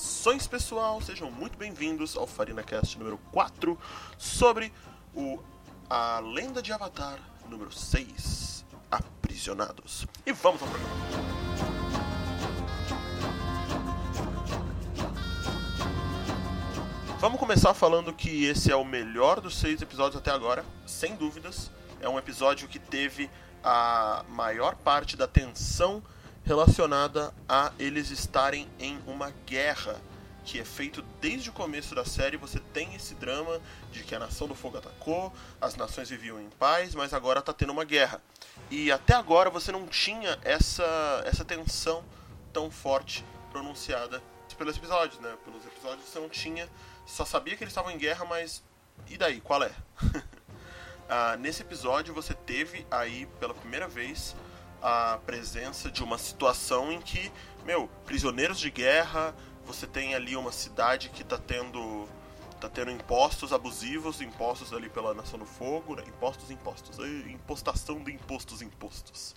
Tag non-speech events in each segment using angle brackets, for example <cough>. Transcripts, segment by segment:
Saudações pessoal, sejam muito bem-vindos ao FarinaCast número 4 sobre o A Lenda de Avatar número 6, Aprisionados. E vamos ao programa. Vamos começar falando que esse é o melhor dos seis episódios até agora, sem dúvidas. É um episódio que teve a maior parte da tensão relacionada a eles estarem em uma guerra que é feito desde o começo da série. Você tem esse drama de que a Nação do Fogo atacou, as nações viviam em paz, mas agora está tendo uma guerra. E até agora você não tinha essa, essa tensão tão forte pronunciada pelos episódios, né? Pelos episódios você não tinha, só sabia que eles estavam em guerra, mas e daí? Qual é? <laughs> ah, nesse episódio você teve aí pela primeira vez a presença de uma situação em que, meu, prisioneiros de guerra, você tem ali uma cidade que está tendo tá tendo impostos abusivos, impostos ali pela Nação do Fogo, né? impostos, impostos, impostação de impostos, impostos.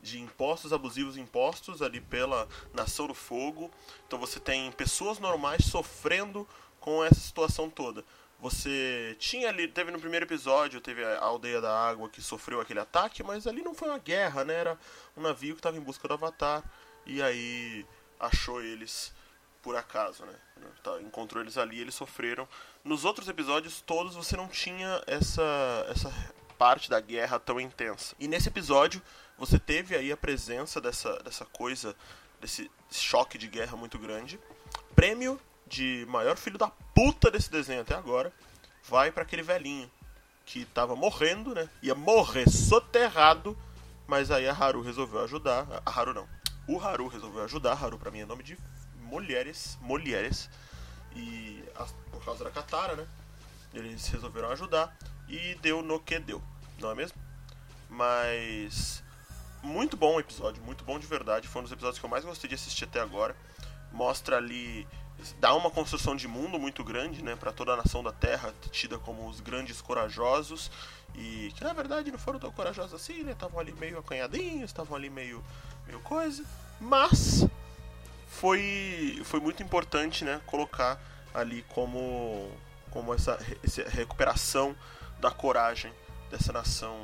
De impostos abusivos, impostos ali pela Nação do Fogo. Então você tem pessoas normais sofrendo com essa situação toda. Você tinha ali, teve no primeiro episódio, teve a aldeia da água que sofreu aquele ataque, mas ali não foi uma guerra, né? Era um navio que estava em busca do Avatar e aí achou eles por acaso, né? Tá, encontrou eles ali, eles sofreram. Nos outros episódios todos você não tinha essa essa parte da guerra tão intensa. E nesse episódio você teve aí a presença dessa dessa coisa, desse choque de guerra muito grande. Prêmio de maior filho da puta desse desenho até agora vai para aquele velhinho que tava morrendo, né? Ia morrer soterrado, mas aí a Haru resolveu ajudar. A Haru não. O Haru resolveu ajudar. Haru para mim é nome de mulheres, mulheres. E por causa da Katara, né? Eles resolveram ajudar e deu no que deu, não é mesmo? Mas muito bom o episódio, muito bom de verdade. Foi um dos episódios que eu mais gostei de assistir até agora. Mostra ali dá uma construção de mundo muito grande, né, para toda a nação da Terra, tida como os grandes corajosos e que na verdade não foram tão corajosos assim, né? Estavam ali meio acanhadinhos, estavam ali meio meio coisa, mas foi foi muito importante, né, colocar ali como como essa, essa recuperação da coragem dessa nação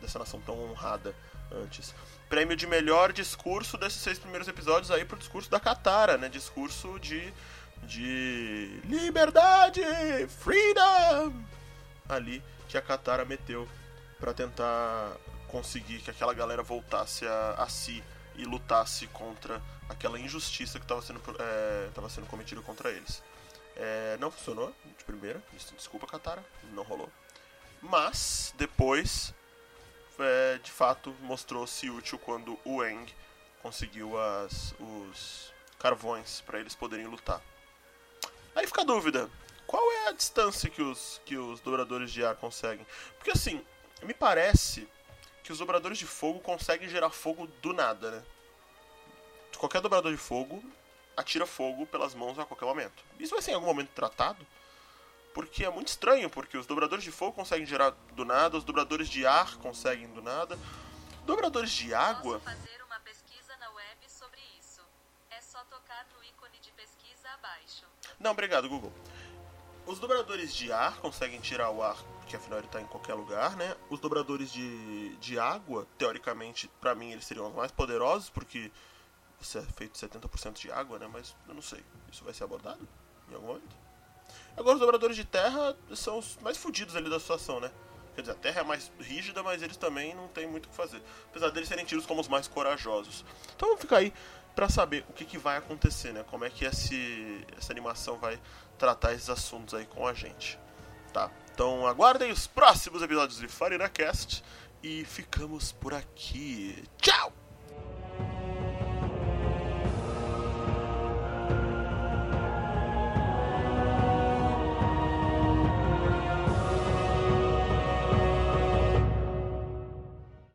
dessa nação tão honrada antes prêmio de melhor discurso desses seis primeiros episódios aí pro discurso da Katara, né? Discurso de. de. liberdade! Freedom! Ali que a Katara meteu para tentar conseguir que aquela galera voltasse a, a si e lutasse contra aquela injustiça que estava sendo, é, sendo cometida contra eles. É, não funcionou de primeira, desculpa Katara, não rolou. Mas depois é, de fato mostrou-se útil quando o Eng conseguiu as, os carvões para eles poderem lutar. Aí fica a dúvida: qual é a distância que os, que os dobradores de ar conseguem? Porque assim, me parece que os dobradores de fogo conseguem gerar fogo do nada, né? Qualquer dobrador de fogo atira fogo pelas mãos a qualquer momento. Isso vai ser em algum momento tratado? Porque é muito estranho, porque os dobradores de fogo conseguem gerar do nada, os dobradores de ar conseguem do nada. Dobradores de água. Posso fazer uma pesquisa na web sobre isso. É só tocar no ícone de pesquisa abaixo. Não, obrigado, Google. Os dobradores de ar conseguem tirar o ar, porque afinal ele está em qualquer lugar, né? Os dobradores de, de água, teoricamente, para mim, eles seriam os mais poderosos, porque você é feito 70% de água, né? Mas eu não sei. Isso vai ser abordado em algum momento? Agora os dobradores de terra são os mais fodidos ali da situação, né? Quer dizer, a terra é mais rígida, mas eles também não tem muito o que fazer. Apesar deles serem tidos como os mais corajosos. Então vamos ficar aí para saber o que, que vai acontecer, né? Como é que esse, essa animação vai tratar esses assuntos aí com a gente. Tá? Então aguardem os próximos episódios de FarinaCast e ficamos por aqui. Tchau!